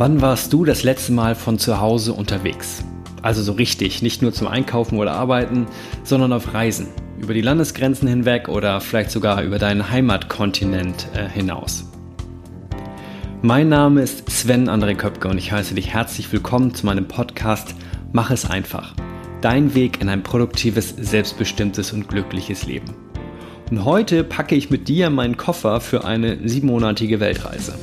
Wann warst du das letzte Mal von zu Hause unterwegs? Also so richtig, nicht nur zum Einkaufen oder Arbeiten, sondern auf Reisen. Über die Landesgrenzen hinweg oder vielleicht sogar über deinen Heimatkontinent äh, hinaus. Mein Name ist Sven André Köpke und ich heiße dich herzlich willkommen zu meinem Podcast Mach es einfach. Dein Weg in ein produktives, selbstbestimmtes und glückliches Leben. Und heute packe ich mit dir meinen Koffer für eine siebenmonatige Weltreise.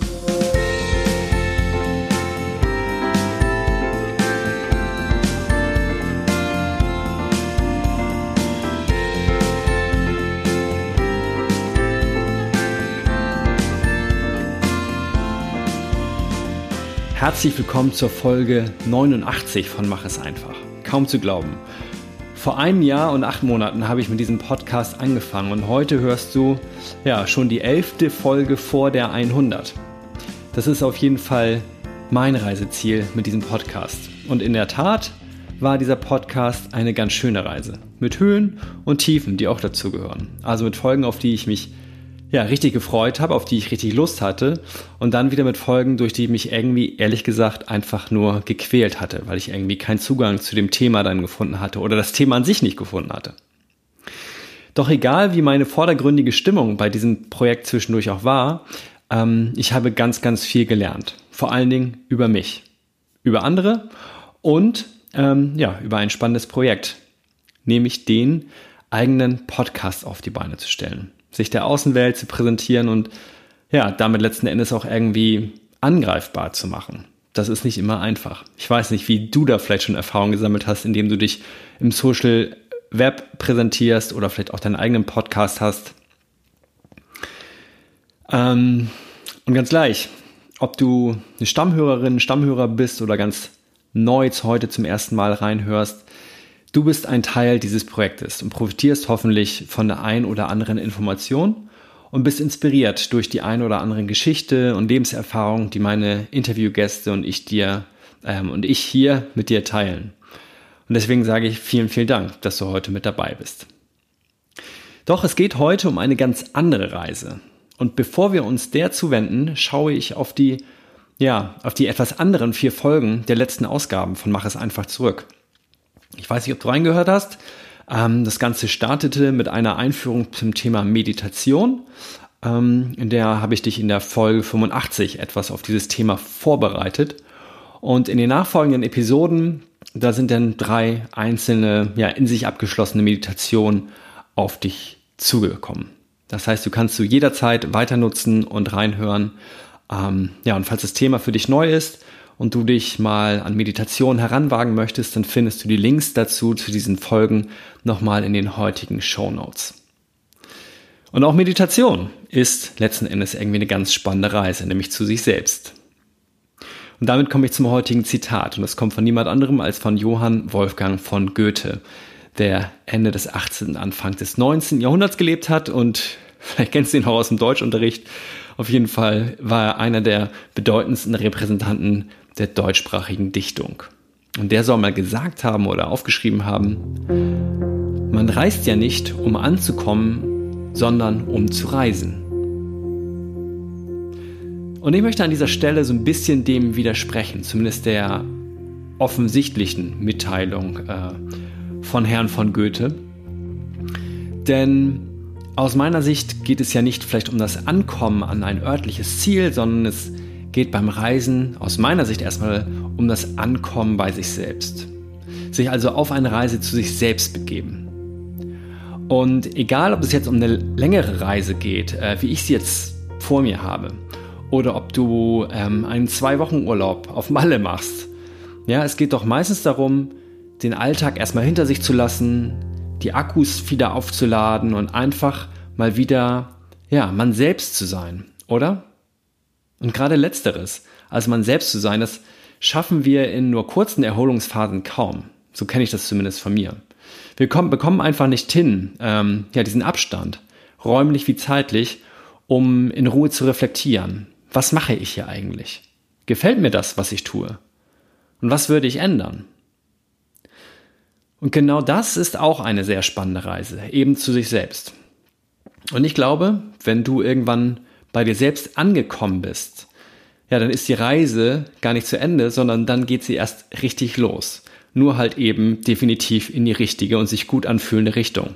Herzlich willkommen zur Folge 89 von Mach es einfach. Kaum zu glauben. Vor einem Jahr und acht Monaten habe ich mit diesem Podcast angefangen und heute hörst du ja schon die elfte Folge vor der 100. Das ist auf jeden Fall mein Reiseziel mit diesem Podcast. Und in der Tat war dieser Podcast eine ganz schöne Reise. Mit Höhen und Tiefen, die auch dazu gehören. Also mit Folgen, auf die ich mich ja, richtig gefreut habe, auf die ich richtig Lust hatte und dann wieder mit Folgen, durch die ich mich irgendwie, ehrlich gesagt, einfach nur gequält hatte, weil ich irgendwie keinen Zugang zu dem Thema dann gefunden hatte oder das Thema an sich nicht gefunden hatte. Doch egal, wie meine vordergründige Stimmung bei diesem Projekt zwischendurch auch war, ähm, ich habe ganz, ganz viel gelernt. Vor allen Dingen über mich, über andere und ähm, ja, über ein spannendes Projekt, nämlich den eigenen Podcast auf die Beine zu stellen sich der Außenwelt zu präsentieren und ja, damit letzten Endes auch irgendwie angreifbar zu machen. Das ist nicht immer einfach. Ich weiß nicht, wie du da vielleicht schon Erfahrungen gesammelt hast, indem du dich im Social Web präsentierst oder vielleicht auch deinen eigenen Podcast hast. Ähm, und ganz gleich, ob du eine Stammhörerin, Stammhörer bist oder ganz neu heute zum ersten Mal reinhörst, Du bist ein Teil dieses Projektes und profitierst hoffentlich von der ein oder anderen Information und bist inspiriert durch die ein oder andere Geschichte und Lebenserfahrung, die meine Interviewgäste und ich dir ähm, und ich hier mit dir teilen. Und deswegen sage ich vielen, vielen Dank, dass du heute mit dabei bist. Doch es geht heute um eine ganz andere Reise. Und bevor wir uns der zuwenden, schaue ich auf die, ja, auf die etwas anderen vier Folgen der letzten Ausgaben von Mach es einfach zurück. Ich weiß nicht, ob du reingehört hast. Ähm, das Ganze startete mit einer Einführung zum Thema Meditation. Ähm, in der habe ich dich in der Folge 85 etwas auf dieses Thema vorbereitet. Und in den nachfolgenden Episoden, da sind dann drei einzelne, ja, in sich abgeschlossene Meditationen auf dich zugekommen. Das heißt, du kannst du jederzeit weiter nutzen und reinhören. Ähm, ja, und falls das Thema für dich neu ist, und du dich mal an Meditation heranwagen möchtest, dann findest du die Links dazu zu diesen Folgen nochmal in den heutigen Show Notes. Und auch Meditation ist letzten Endes irgendwie eine ganz spannende Reise, nämlich zu sich selbst. Und damit komme ich zum heutigen Zitat und das kommt von niemand anderem als von Johann Wolfgang von Goethe, der Ende des 18., Anfang des 19. Jahrhunderts gelebt hat und vielleicht kennst du ihn auch aus dem Deutschunterricht. Auf jeden Fall war er einer der bedeutendsten Repräsentanten der deutschsprachigen Dichtung. Und der soll mal gesagt haben oder aufgeschrieben haben, man reist ja nicht, um anzukommen, sondern um zu reisen. Und ich möchte an dieser Stelle so ein bisschen dem widersprechen, zumindest der offensichtlichen Mitteilung äh, von Herrn von Goethe. Denn aus meiner Sicht geht es ja nicht vielleicht um das Ankommen an ein örtliches Ziel, sondern es geht beim Reisen aus meiner Sicht erstmal um das Ankommen bei sich selbst. Sich also auf eine Reise zu sich selbst begeben. Und egal, ob es jetzt um eine längere Reise geht, äh, wie ich sie jetzt vor mir habe, oder ob du ähm, einen Zwei-Wochen-Urlaub auf Malle machst, ja, es geht doch meistens darum, den Alltag erstmal hinter sich zu lassen, die Akkus wieder aufzuladen und einfach mal wieder, ja, man selbst zu sein, oder? Und gerade letzteres, als man selbst zu sein, das schaffen wir in nur kurzen Erholungsphasen kaum. So kenne ich das zumindest von mir. Wir kommen, bekommen einfach nicht hin, ähm, ja, diesen Abstand, räumlich wie zeitlich, um in Ruhe zu reflektieren. Was mache ich hier eigentlich? Gefällt mir das, was ich tue? Und was würde ich ändern? Und genau das ist auch eine sehr spannende Reise, eben zu sich selbst. Und ich glaube, wenn du irgendwann bei dir selbst angekommen bist, ja, dann ist die Reise gar nicht zu Ende, sondern dann geht sie erst richtig los. Nur halt eben definitiv in die richtige und sich gut anfühlende Richtung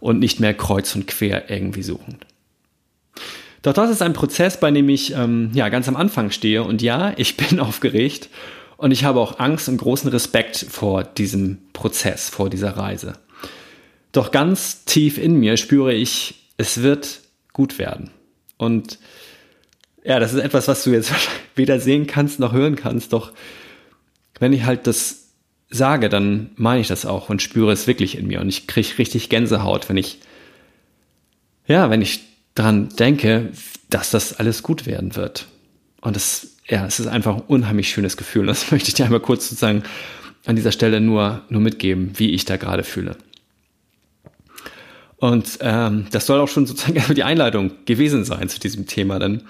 und nicht mehr kreuz und quer irgendwie suchend. Doch das ist ein Prozess, bei dem ich ähm, ja ganz am Anfang stehe und ja, ich bin aufgeregt und ich habe auch Angst und großen Respekt vor diesem Prozess, vor dieser Reise. Doch ganz tief in mir spüre ich, es wird gut werden. Und ja, das ist etwas, was du jetzt weder sehen kannst noch hören kannst. Doch wenn ich halt das sage, dann meine ich das auch und spüre es wirklich in mir. Und ich kriege richtig Gänsehaut, wenn ich, ja, wenn ich dran denke, dass das alles gut werden wird. Und das, ja, es ist einfach ein unheimlich schönes Gefühl. Das möchte ich dir einmal kurz sozusagen an dieser Stelle nur, nur mitgeben, wie ich da gerade fühle. Und ähm, das soll auch schon sozusagen die Einleitung gewesen sein zu diesem Thema. Dann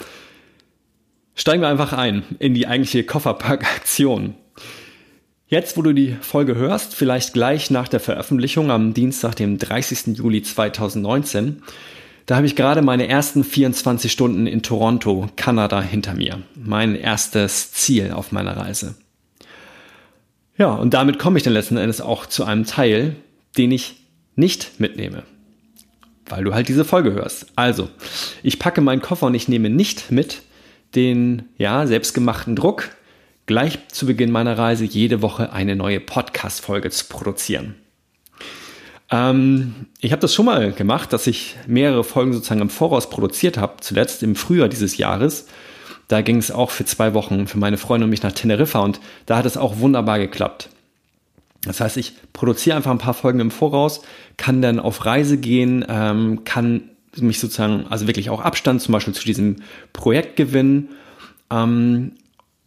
steigen wir einfach ein in die eigentliche Kofferpack-Aktion. Jetzt, wo du die Folge hörst, vielleicht gleich nach der Veröffentlichung am Dienstag, dem 30. Juli 2019, da habe ich gerade meine ersten 24 Stunden in Toronto, Kanada hinter mir. Mein erstes Ziel auf meiner Reise. Ja, und damit komme ich dann letzten Endes auch zu einem Teil, den ich nicht mitnehme weil du halt diese Folge hörst. Also, ich packe meinen Koffer und ich nehme nicht mit den ja, selbstgemachten Druck, gleich zu Beginn meiner Reise jede Woche eine neue Podcast-Folge zu produzieren. Ähm, ich habe das schon mal gemacht, dass ich mehrere Folgen sozusagen im Voraus produziert habe, zuletzt im Frühjahr dieses Jahres. Da ging es auch für zwei Wochen für meine Freunde und mich nach Teneriffa und da hat es auch wunderbar geklappt. Das heißt, ich produziere einfach ein paar Folgen im Voraus, kann dann auf Reise gehen, ähm, kann mich sozusagen, also wirklich auch Abstand zum Beispiel zu diesem Projekt gewinnen ähm,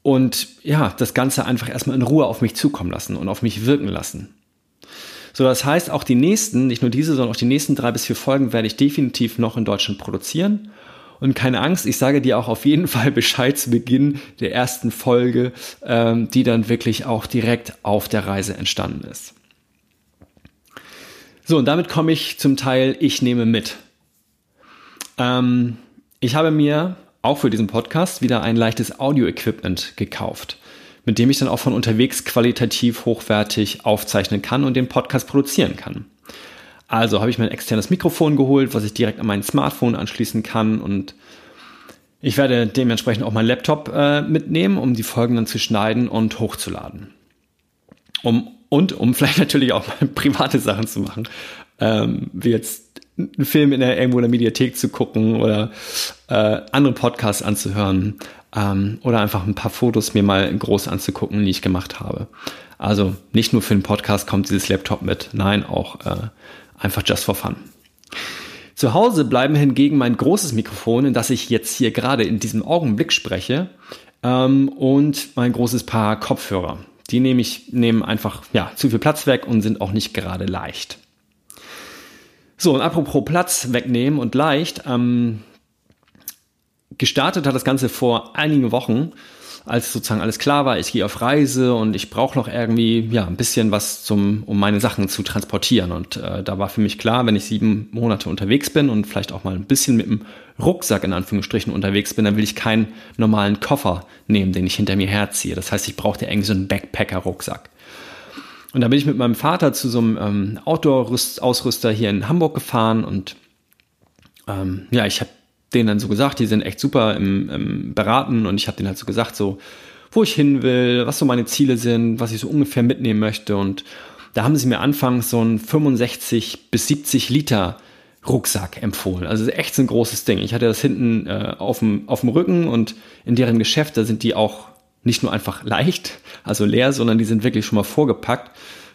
und ja, das Ganze einfach erstmal in Ruhe auf mich zukommen lassen und auf mich wirken lassen. So, das heißt, auch die nächsten, nicht nur diese, sondern auch die nächsten drei bis vier Folgen werde ich definitiv noch in Deutschland produzieren und keine Angst, ich sage dir auch auf jeden Fall Bescheid zu Beginn der ersten Folge, ähm, die dann wirklich auch direkt auf der Reise entstanden ist. So, und damit komme ich zum Teil, ich nehme mit. Ähm, ich habe mir auch für diesen Podcast wieder ein leichtes Audio-Equipment gekauft, mit dem ich dann auch von unterwegs qualitativ hochwertig aufzeichnen kann und den Podcast produzieren kann. Also habe ich mir ein externes Mikrofon geholt, was ich direkt an mein Smartphone anschließen kann und ich werde dementsprechend auch meinen Laptop äh, mitnehmen, um die Folgen dann zu schneiden und hochzuladen. Um, und um vielleicht natürlich auch mal private Sachen zu machen, ähm, wie jetzt einen Film in der, irgendwo in der Mediathek zu gucken oder äh, andere Podcasts anzuhören ähm, oder einfach ein paar Fotos mir mal groß anzugucken, die ich gemacht habe. Also nicht nur für den Podcast kommt dieses Laptop mit, nein, auch äh, Einfach just for fun. Zu Hause bleiben hingegen mein großes Mikrofon, in das ich jetzt hier gerade in diesem Augenblick spreche, ähm, und mein großes Paar Kopfhörer. Die nehme ich, nehmen einfach ja, zu viel Platz weg und sind auch nicht gerade leicht. So, und apropos Platz wegnehmen und leicht, ähm, gestartet hat das Ganze vor einigen Wochen als sozusagen alles klar war, ich gehe auf Reise und ich brauche noch irgendwie ja ein bisschen was zum, um meine Sachen zu transportieren. Und äh, da war für mich klar, wenn ich sieben Monate unterwegs bin und vielleicht auch mal ein bisschen mit dem Rucksack in Anführungsstrichen unterwegs bin, dann will ich keinen normalen Koffer nehmen, den ich hinter mir herziehe. Das heißt, ich brauchte irgendwie so einen Backpacker-Rucksack. Und da bin ich mit meinem Vater zu so einem ähm, Outdoor-Ausrüster hier in Hamburg gefahren und ähm, ja, ich habe denen dann so gesagt, die sind echt super im, im Beraten und ich habe denen halt so gesagt, so, wo ich hin will, was so meine Ziele sind, was ich so ungefähr mitnehmen möchte. Und da haben sie mir anfangs so ein 65 bis 70 Liter Rucksack empfohlen. Also echt so ein großes Ding. Ich hatte das hinten äh, auf, dem, auf dem Rücken und in deren Geschäft, da sind die auch nicht nur einfach leicht, also leer, sondern die sind wirklich schon mal vorgepackt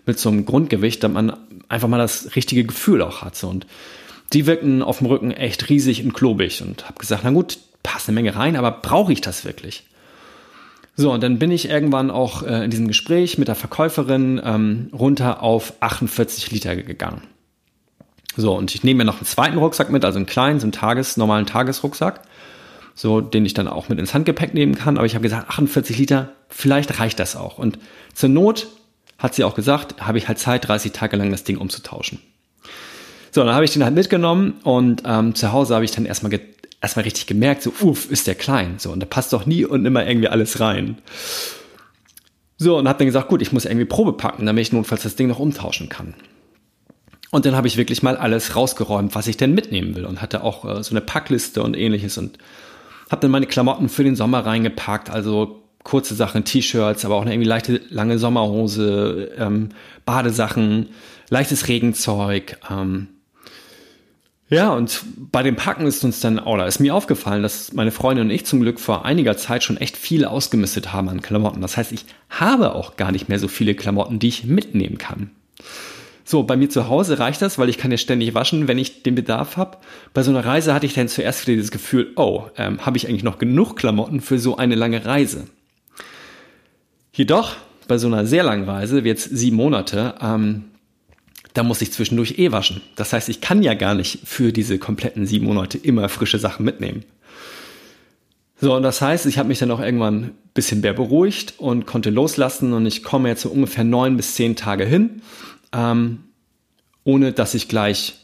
mit so einem Grundgewicht, damit man einfach mal das richtige Gefühl auch hat. Und die wirken auf dem Rücken echt riesig und klobig und habe gesagt, na gut, passt eine Menge rein, aber brauche ich das wirklich? So, und dann bin ich irgendwann auch äh, in diesem Gespräch mit der Verkäuferin ähm, runter auf 48 Liter gegangen. So, und ich nehme mir noch einen zweiten Rucksack mit, also einen kleinen, so einen Tages-, normalen Tagesrucksack, so, den ich dann auch mit ins Handgepäck nehmen kann. Aber ich habe gesagt, 48 Liter, vielleicht reicht das auch. Und zur Not, hat sie auch gesagt, habe ich halt Zeit, 30 Tage lang das Ding umzutauschen. So, dann habe ich den halt mitgenommen und ähm, zu Hause habe ich dann erstmal erstmal richtig gemerkt, so, uff, ist der klein. So, und da passt doch nie und immer irgendwie alles rein. So, und habe dann gesagt, gut, ich muss irgendwie Probe packen, damit ich notfalls das Ding noch umtauschen kann. Und dann habe ich wirklich mal alles rausgeräumt, was ich denn mitnehmen will und hatte auch äh, so eine Packliste und ähnliches und habe dann meine Klamotten für den Sommer reingepackt, also kurze Sachen, T-Shirts, aber auch eine irgendwie leichte, lange Sommerhose, ähm, Badesachen, leichtes Regenzeug. Ähm. Ja, und bei dem Packen ist uns dann, oder ist mir aufgefallen, dass meine Freundin und ich zum Glück vor einiger Zeit schon echt viel ausgemistet haben an Klamotten. Das heißt, ich habe auch gar nicht mehr so viele Klamotten, die ich mitnehmen kann. So, bei mir zu Hause reicht das, weil ich kann ja ständig waschen, wenn ich den Bedarf habe. Bei so einer Reise hatte ich dann zuerst wieder das Gefühl, oh, ähm, habe ich eigentlich noch genug Klamotten für so eine lange Reise? Jedoch, bei so einer sehr langen Reise, jetzt sieben Monate, ähm, da muss ich zwischendurch eh waschen. Das heißt, ich kann ja gar nicht für diese kompletten sieben Monate immer frische Sachen mitnehmen. So, und das heißt, ich habe mich dann auch irgendwann ein bisschen mehr beruhigt und konnte loslassen und ich komme jetzt so ungefähr neun bis zehn Tage hin, ähm, ohne dass ich gleich,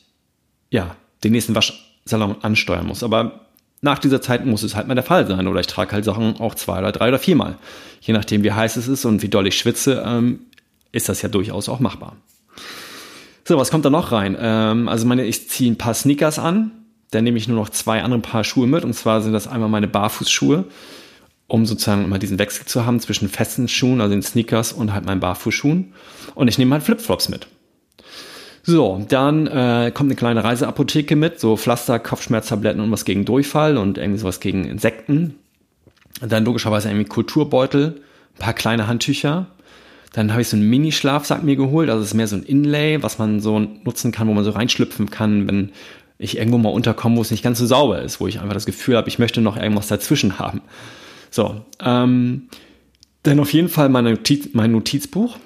ja, den nächsten Waschsalon ansteuern muss. Aber nach dieser Zeit muss es halt mal der Fall sein. Oder ich trage halt Sachen auch zwei oder drei oder viermal. Je nachdem, wie heiß es ist und wie doll ich schwitze, ähm, ist das ja durchaus auch machbar. So, was kommt da noch rein? Ähm, also meine, ich ziehe ein paar Sneakers an. Dann nehme ich nur noch zwei andere Paar Schuhe mit. Und zwar sind das einmal meine Barfußschuhe, um sozusagen immer diesen Wechsel zu haben zwischen festen Schuhen, also den Sneakers und halt meinen Barfußschuhen. Und ich nehme halt Flipflops mit. So, dann äh, kommt eine kleine Reiseapotheke mit, so Pflaster, Kopfschmerztabletten und was gegen Durchfall und irgendwie sowas gegen Insekten. Und dann logischerweise irgendwie Kulturbeutel, ein paar kleine Handtücher. Dann habe ich so einen Mini-Schlafsack mir geholt, also es ist mehr so ein Inlay, was man so nutzen kann, wo man so reinschlüpfen kann, wenn ich irgendwo mal unterkomme, wo es nicht ganz so sauber ist, wo ich einfach das Gefühl habe, ich möchte noch irgendwas dazwischen haben. So, ähm, dann auf jeden Fall meine Notiz, mein Notizbuch,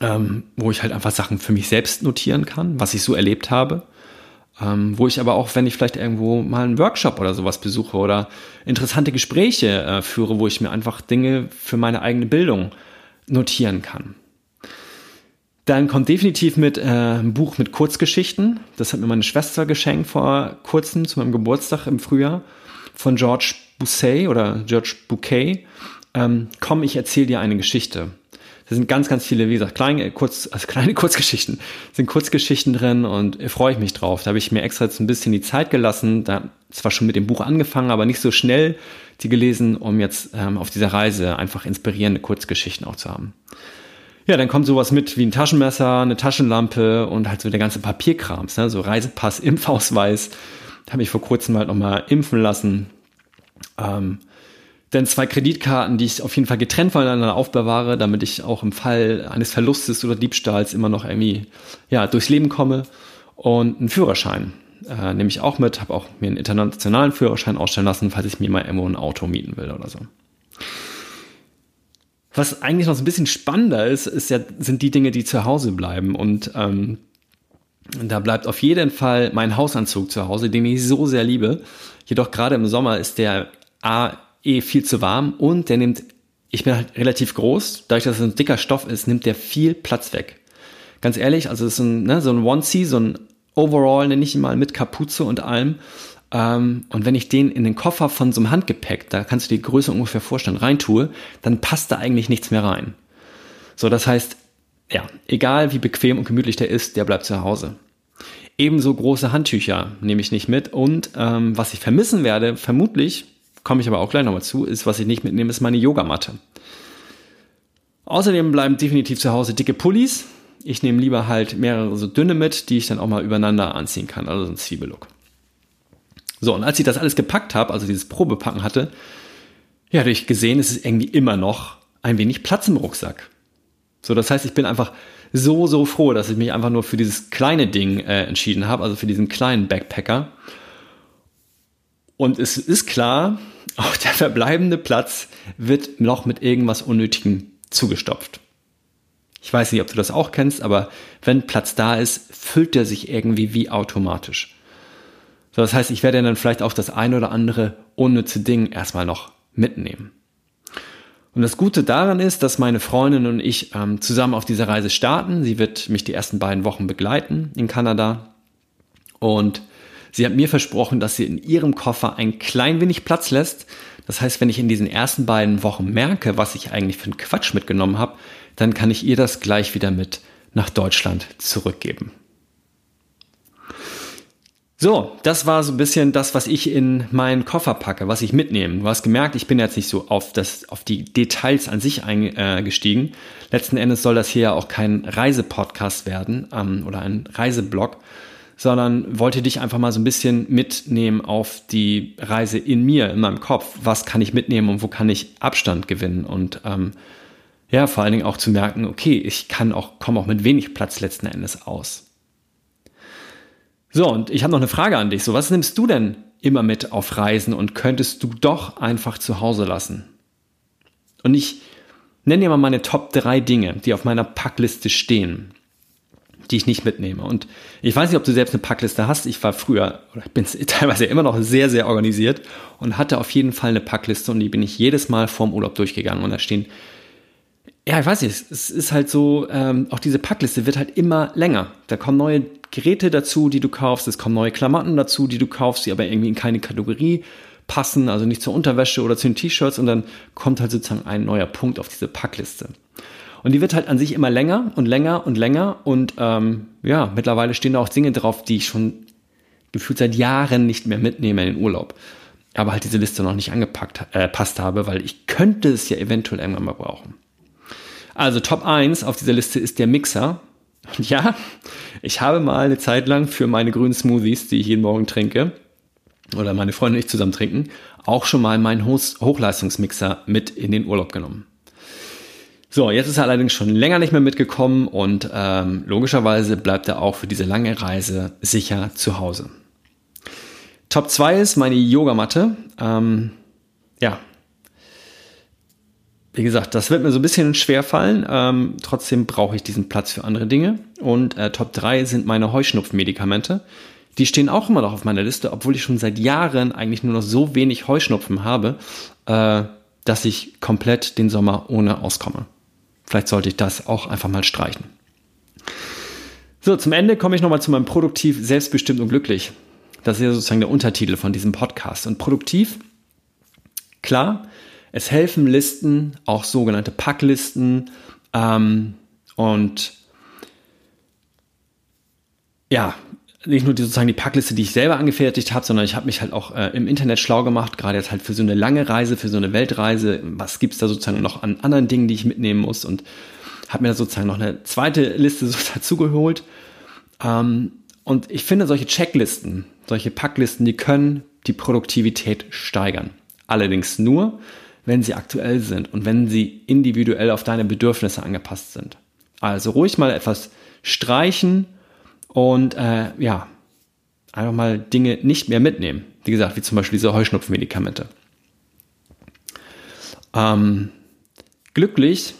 ähm, wo ich halt einfach Sachen für mich selbst notieren kann, was ich so erlebt habe. Ähm, wo ich aber auch, wenn ich vielleicht irgendwo mal einen Workshop oder sowas besuche oder interessante Gespräche äh, führe, wo ich mir einfach Dinge für meine eigene Bildung notieren kann. Dann kommt definitiv mit äh, ein Buch mit Kurzgeschichten. Das hat mir meine Schwester geschenkt vor kurzem zu meinem Geburtstag im Frühjahr von George Bouquet oder George Bouquet. Ähm, komm, ich erzähle dir eine Geschichte. Da sind ganz, ganz viele, wie gesagt, kleine, kurz, also kleine Kurzgeschichten, sind Kurzgeschichten drin und freue ich mich drauf. Da habe ich mir extra jetzt ein bisschen die Zeit gelassen, da zwar schon mit dem Buch angefangen, aber nicht so schnell die gelesen, um jetzt ähm, auf dieser Reise einfach inspirierende Kurzgeschichten auch zu haben. Ja, dann kommt sowas mit wie ein Taschenmesser, eine Taschenlampe und halt so der ganze Papierkrams, ne? so Reisepass, Impfausweis. Da habe ich vor kurzem halt nochmal impfen lassen. Ähm, dann zwei Kreditkarten, die ich auf jeden Fall getrennt voneinander aufbewahre, damit ich auch im Fall eines Verlustes oder Diebstahls immer noch irgendwie ja, durchs Leben komme. Und einen Führerschein äh, nehme ich auch mit, habe auch mir einen internationalen Führerschein ausstellen lassen, falls ich mir mal irgendwo ein Auto mieten will oder so. Was eigentlich noch so ein bisschen spannender ist, ist ja, sind die Dinge, die zu Hause bleiben. Und ähm, da bleibt auf jeden Fall mein Hausanzug zu Hause, den ich so sehr liebe. Jedoch gerade im Sommer ist der A eh viel zu warm und der nimmt, ich bin halt relativ groß, dadurch, dass es ein dicker Stoff ist, nimmt der viel Platz weg. Ganz ehrlich, also es ist ein, ne, so ein Onesie, so ein Overall, nenne ich ihn mal, mit Kapuze und allem. Ähm, und wenn ich den in den Koffer von so einem Handgepäck, da kannst du die Größe ungefähr vorstellen, reintue, dann passt da eigentlich nichts mehr rein. So, das heißt, ja, egal wie bequem und gemütlich der ist, der bleibt zu Hause. Ebenso große Handtücher nehme ich nicht mit und ähm, was ich vermissen werde, vermutlich, komme ich aber auch gleich nochmal zu, ist, was ich nicht mitnehme, ist meine Yogamatte. Außerdem bleiben definitiv zu Hause dicke Pullis. Ich nehme lieber halt mehrere so dünne mit, die ich dann auch mal übereinander anziehen kann, also so ein Zwiebellook. So, und als ich das alles gepackt habe, also dieses Probepacken hatte, ja, habe ich gesehen, es ist irgendwie immer noch ein wenig Platz im Rucksack. So, das heißt, ich bin einfach so, so froh, dass ich mich einfach nur für dieses kleine Ding äh, entschieden habe, also für diesen kleinen Backpacker. Und es ist klar, auch der verbleibende Platz wird noch mit irgendwas Unnötigem zugestopft. Ich weiß nicht, ob du das auch kennst, aber wenn Platz da ist, füllt er sich irgendwie wie automatisch. So, das heißt, ich werde dann vielleicht auch das ein oder andere unnütze Ding erstmal noch mitnehmen. Und das Gute daran ist, dass meine Freundin und ich ähm, zusammen auf dieser Reise starten. Sie wird mich die ersten beiden Wochen begleiten in Kanada. Und Sie hat mir versprochen, dass sie in ihrem Koffer ein klein wenig Platz lässt. Das heißt, wenn ich in diesen ersten beiden Wochen merke, was ich eigentlich für einen Quatsch mitgenommen habe, dann kann ich ihr das gleich wieder mit nach Deutschland zurückgeben. So, das war so ein bisschen das, was ich in meinen Koffer packe, was ich mitnehme. Du hast gemerkt, ich bin jetzt nicht so auf, das, auf die Details an sich eingestiegen. Letzten Endes soll das hier ja auch kein Reisepodcast werden ähm, oder ein Reiseblog, sondern wollte dich einfach mal so ein bisschen mitnehmen auf die Reise in mir, in meinem Kopf. Was kann ich mitnehmen und wo kann ich Abstand gewinnen? Und ähm, ja, vor allen Dingen auch zu merken, okay, ich kann auch, komme auch mit wenig Platz letzten Endes aus. So, und ich habe noch eine Frage an dich. So, was nimmst du denn immer mit auf Reisen und könntest du doch einfach zu Hause lassen? Und ich nenne dir mal meine Top 3 Dinge, die auf meiner Packliste stehen, die ich nicht mitnehme. Und ich weiß nicht, ob du selbst eine Packliste hast. Ich war früher, oder ich bin teilweise immer noch sehr, sehr organisiert und hatte auf jeden Fall eine Packliste und die bin ich jedes Mal vorm Urlaub durchgegangen. Und da stehen ja, ich weiß nicht, es ist halt so, ähm, auch diese Packliste wird halt immer länger. Da kommen neue Geräte dazu, die du kaufst, es kommen neue Klamotten dazu, die du kaufst, die aber irgendwie in keine Kategorie passen, also nicht zur Unterwäsche oder zu den T-Shirts und dann kommt halt sozusagen ein neuer Punkt auf diese Packliste. Und die wird halt an sich immer länger und länger und länger und ähm, ja, mittlerweile stehen da auch Dinge drauf, die ich schon gefühlt seit Jahren nicht mehr mitnehme in den Urlaub. Aber halt diese Liste noch nicht angepackt, äh, passt habe, weil ich könnte es ja eventuell irgendwann mal brauchen. Also Top 1 auf dieser Liste ist der Mixer. Und ja, ich habe mal eine Zeit lang für meine grünen Smoothies, die ich jeden Morgen trinke, oder meine Freunde und ich zusammen trinken, auch schon mal meinen Hochleistungsmixer mit in den Urlaub genommen. So, jetzt ist er allerdings schon länger nicht mehr mitgekommen und ähm, logischerweise bleibt er auch für diese lange Reise sicher zu Hause. Top 2 ist meine Yogamatte. Ähm, ja, wie gesagt, das wird mir so ein bisschen schwer fallen. Ähm, trotzdem brauche ich diesen Platz für andere Dinge. Und äh, Top 3 sind meine Heuschnupfmedikamente. Die stehen auch immer noch auf meiner Liste, obwohl ich schon seit Jahren eigentlich nur noch so wenig Heuschnupfen habe, äh, dass ich komplett den Sommer ohne auskomme. Vielleicht sollte ich das auch einfach mal streichen. So, zum Ende komme ich nochmal zu meinem Produktiv, selbstbestimmt und glücklich. Das ist ja sozusagen der Untertitel von diesem Podcast. Und produktiv, klar, es helfen Listen, auch sogenannte Packlisten ähm, und ja, nicht nur die, sozusagen die Packliste, die ich selber angefertigt habe, sondern ich habe mich halt auch äh, im Internet schlau gemacht, gerade jetzt halt für so eine lange Reise, für so eine Weltreise. Was gibt's da sozusagen noch an anderen Dingen, die ich mitnehmen muss? Und habe mir da sozusagen noch eine zweite Liste so dazugeholt. Ähm, und ich finde solche Checklisten, solche Packlisten, die können die Produktivität steigern. Allerdings nur, wenn sie aktuell sind und wenn sie individuell auf deine Bedürfnisse angepasst sind. Also ruhig mal etwas streichen und äh, ja, einfach mal Dinge nicht mehr mitnehmen. Wie gesagt, wie zum Beispiel diese Heuschnupfmedikamente. Ähm, glücklich,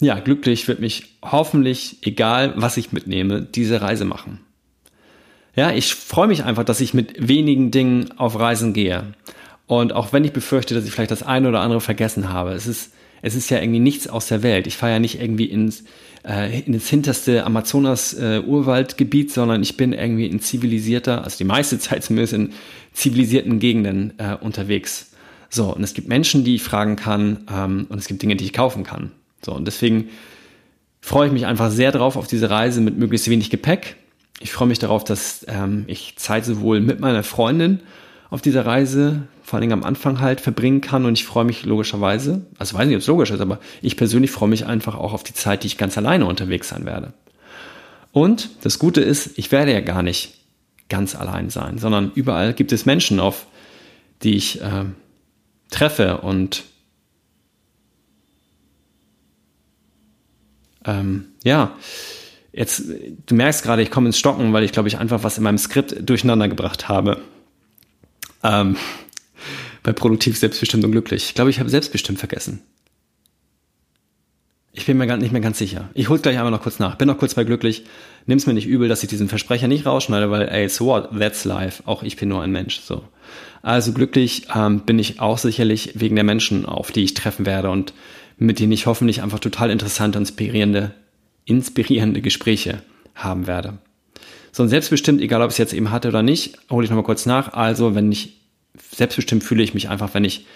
ja, glücklich wird mich hoffentlich, egal was ich mitnehme, diese Reise machen. Ja, ich freue mich einfach, dass ich mit wenigen Dingen auf Reisen gehe. Und auch wenn ich befürchte, dass ich vielleicht das eine oder andere vergessen habe, es ist, es ist ja irgendwie nichts aus der Welt. Ich fahre ja nicht irgendwie ins, äh, in das hinterste Amazonas-Urwaldgebiet, äh, sondern ich bin irgendwie in zivilisierter, also die meiste Zeit zumindest in zivilisierten Gegenden äh, unterwegs. So, und es gibt Menschen, die ich fragen kann, ähm, und es gibt Dinge, die ich kaufen kann. So, und deswegen freue ich mich einfach sehr drauf auf diese Reise mit möglichst wenig Gepäck. Ich freue mich darauf, dass ähm, ich Zeit sowohl mit meiner Freundin auf dieser Reise, vor Dingen am Anfang halt, verbringen kann. Und ich freue mich logischerweise, also weiß nicht, ob es logisch ist, aber ich persönlich freue mich einfach auch auf die Zeit, die ich ganz alleine unterwegs sein werde. Und das Gute ist, ich werde ja gar nicht ganz allein sein, sondern überall gibt es Menschen, auf die ich äh, treffe und ähm, ja, jetzt, du merkst gerade, ich komme ins Stocken, weil ich glaube ich einfach was in meinem Skript durcheinander gebracht habe. Ähm, bei produktiv, selbstbestimmt und glücklich. Ich glaube, ich habe selbstbestimmt vergessen. Ich bin mir gar nicht mehr ganz sicher. Ich hol's gleich einmal noch kurz nach. Bin noch kurz bei glücklich. Nimm's mir nicht übel, dass ich diesen Versprecher nicht rausschneide, weil, ey, so what? That's life. Auch ich bin nur ein Mensch. So. Also glücklich ähm, bin ich auch sicherlich wegen der Menschen, auf die ich treffen werde und mit denen ich hoffentlich einfach total interessante, inspirierende, inspirierende Gespräche haben werde. So und selbstbestimmt, egal ob ich es jetzt eben hatte oder nicht, hole ich nochmal kurz nach. Also, wenn ich selbstbestimmt fühle ich mich einfach, wenn ich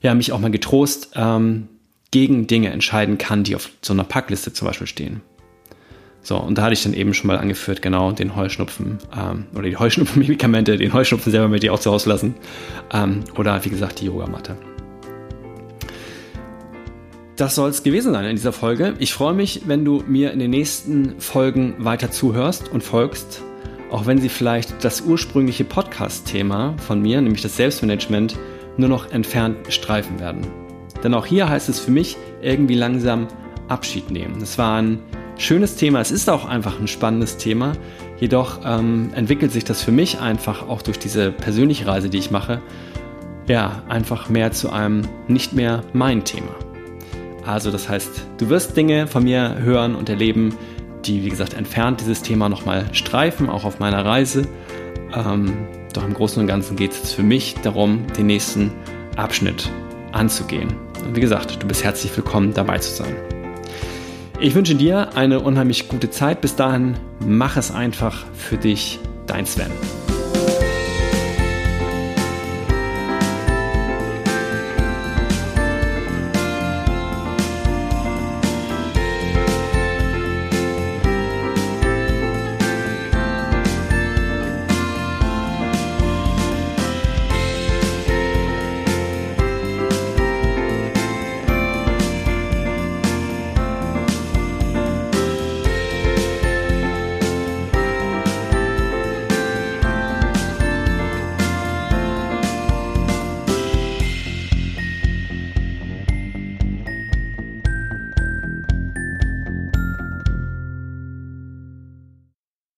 ja, mich auch mal getrost ähm, gegen Dinge entscheiden kann, die auf so einer Packliste zum Beispiel stehen. So, und da hatte ich dann eben schon mal angeführt, genau, den Heuschnupfen ähm, oder die Heuschnupfen-Medikamente, den Heuschnupfen selber möchte ich auch zu Hause lassen. Ähm, oder wie gesagt, die Yogamatte. Das soll es gewesen sein in dieser Folge. Ich freue mich, wenn du mir in den nächsten Folgen weiter zuhörst und folgst, auch wenn sie vielleicht das ursprüngliche Podcast-Thema von mir, nämlich das Selbstmanagement, nur noch entfernt streifen werden. Denn auch hier heißt es für mich irgendwie langsam Abschied nehmen. Es war ein schönes Thema, es ist auch einfach ein spannendes Thema, jedoch ähm, entwickelt sich das für mich einfach auch durch diese persönliche Reise, die ich mache, ja, einfach mehr zu einem nicht mehr mein Thema. Also das heißt, du wirst Dinge von mir hören und erleben, die, wie gesagt, entfernt dieses Thema nochmal streifen, auch auf meiner Reise. Ähm, doch im Großen und Ganzen geht es für mich darum, den nächsten Abschnitt anzugehen. Und wie gesagt, du bist herzlich willkommen, dabei zu sein. Ich wünsche dir eine unheimlich gute Zeit. Bis dahin, mach es einfach für dich, dein Sven.